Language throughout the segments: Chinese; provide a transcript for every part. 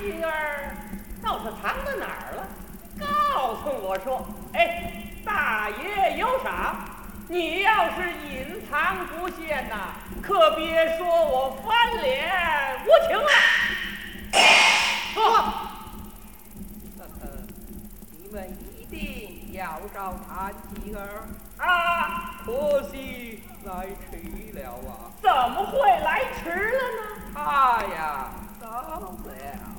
金儿倒是藏到哪儿了？告诉我说，哎，大爷有赏。你要是隐藏不现呐，可别说我翻脸无情了。说，呵呵，你们一定要找谭金儿啊，可惜来迟了啊！怎么会来迟了呢？他呀，走了，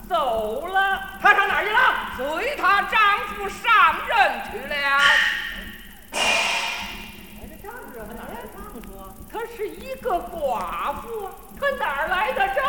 走了。他上哪儿去了？随她丈夫上任去了。她是一个寡妇，她哪来的丈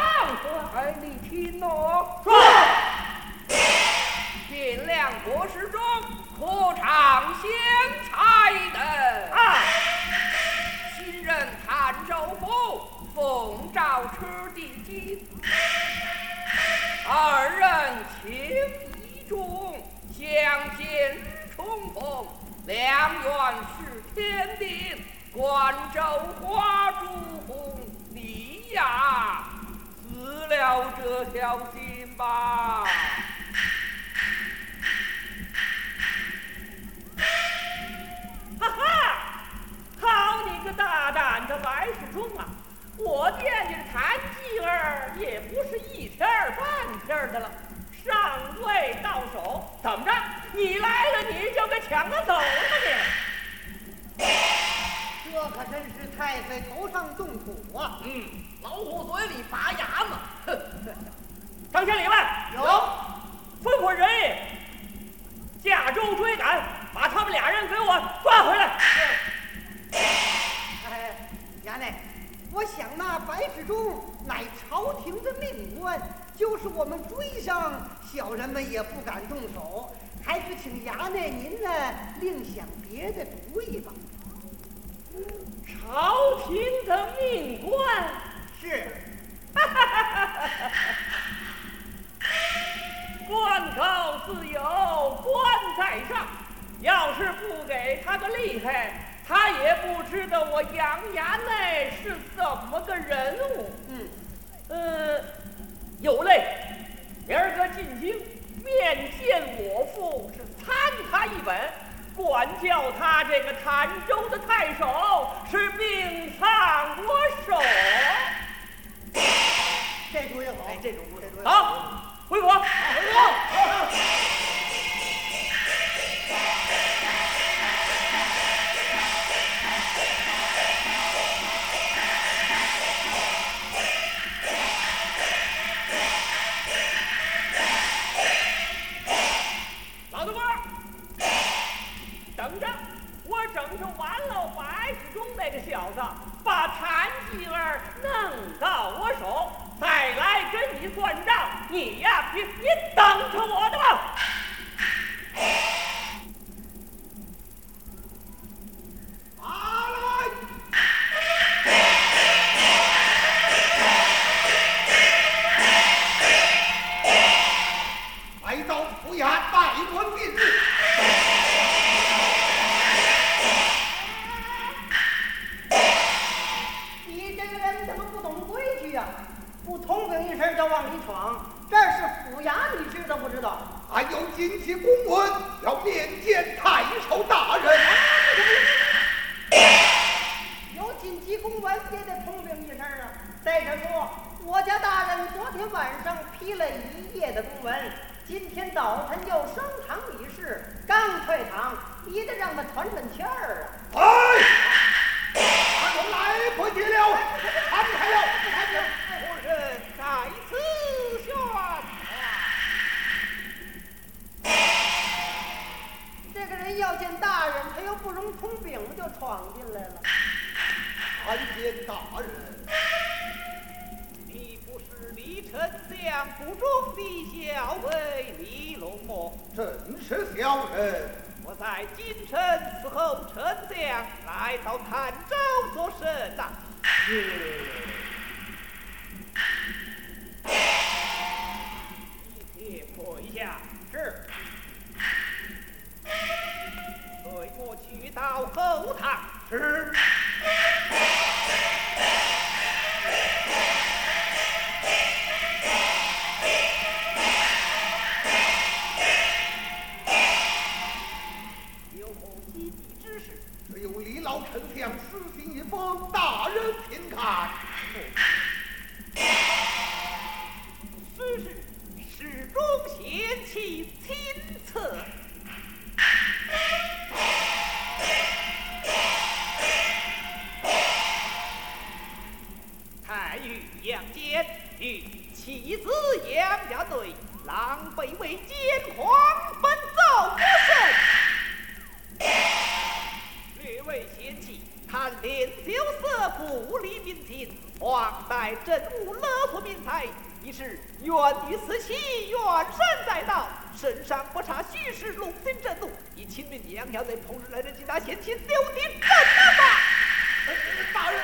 定。关州花烛红，你呀死了这条心吧！哈哈，好你个大胆的白世忠啊！我惦记着谭继儿也不是一天半天的了，尚未到手，怎么着？你来了你就给抢了走了你？这可真是太岁头上动土啊！嗯，老虎嘴里拔牙嘛！哼！张千里问有，吩咐人驾舟追赶，把他们俩人给我抓回来。哎，衙内，我想那白世忠乃朝廷的命官，就是我们追上，小人们也不敢动手，还是请衙内您呢另想别的主意吧。朝廷的命官。是，官高自有官在上，要是不给他个厉害，他也不知道我杨衙内是怎么个人物。嗯，呃，有嘞，明儿个进京面见我父，是参他一本。管教他这个潭州的太守是命丧我手，这主意好，哎，这主意好，回府，回府。算账。你呀，你你等着我的吧。批了一夜的公文，今天早晨就升堂理事，刚退堂，你得让他喘喘气儿啊！哎，他来不及了，摊开了，不谈了，有人在此次啊。这个人要见大人，他又不容通禀就闯进来了。参见大人。府中的小辈李龙墨，正是小人。我在京城伺候丞相，来到潭州做甚呐？是。你退下。是。随我去到后堂。是。贤妻，贪天九色，不理民情，妄待政务，勒索民财。你是冤于私妻，怨深在道，身上不查虚实，龙心震怒。你亲民的两条腿，同时来这几大贤妻，丢地正法？大人。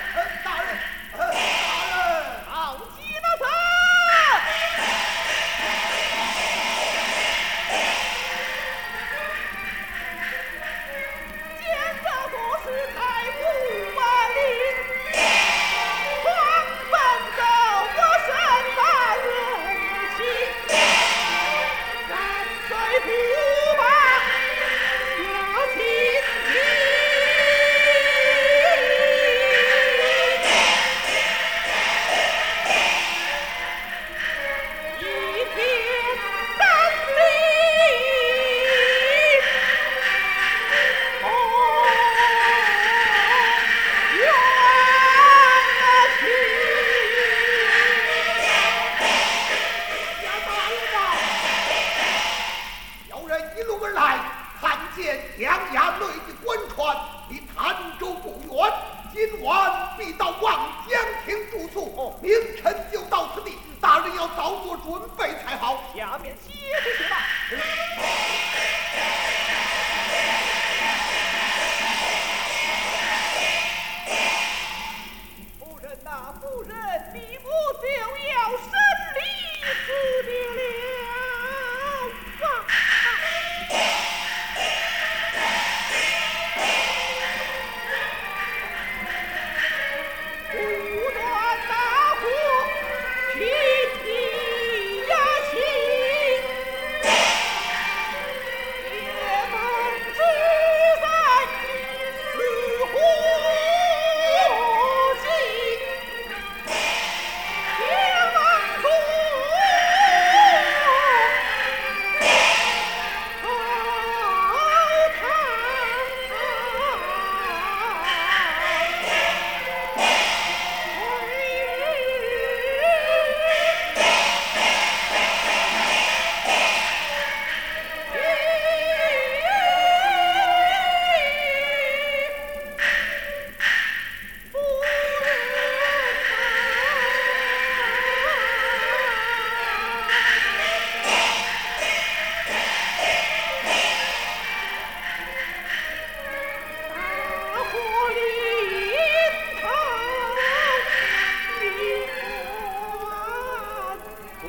如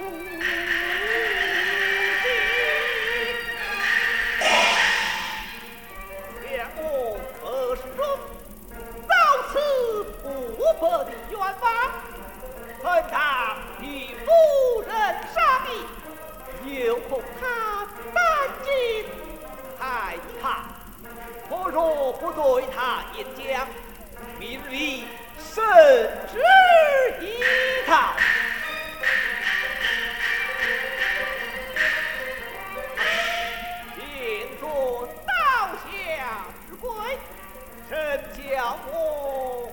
今便无可说，造次不破的愿望。恨他与夫人商议，又恐他担惊害怕。我若不对他一讲，名利甚值。降伏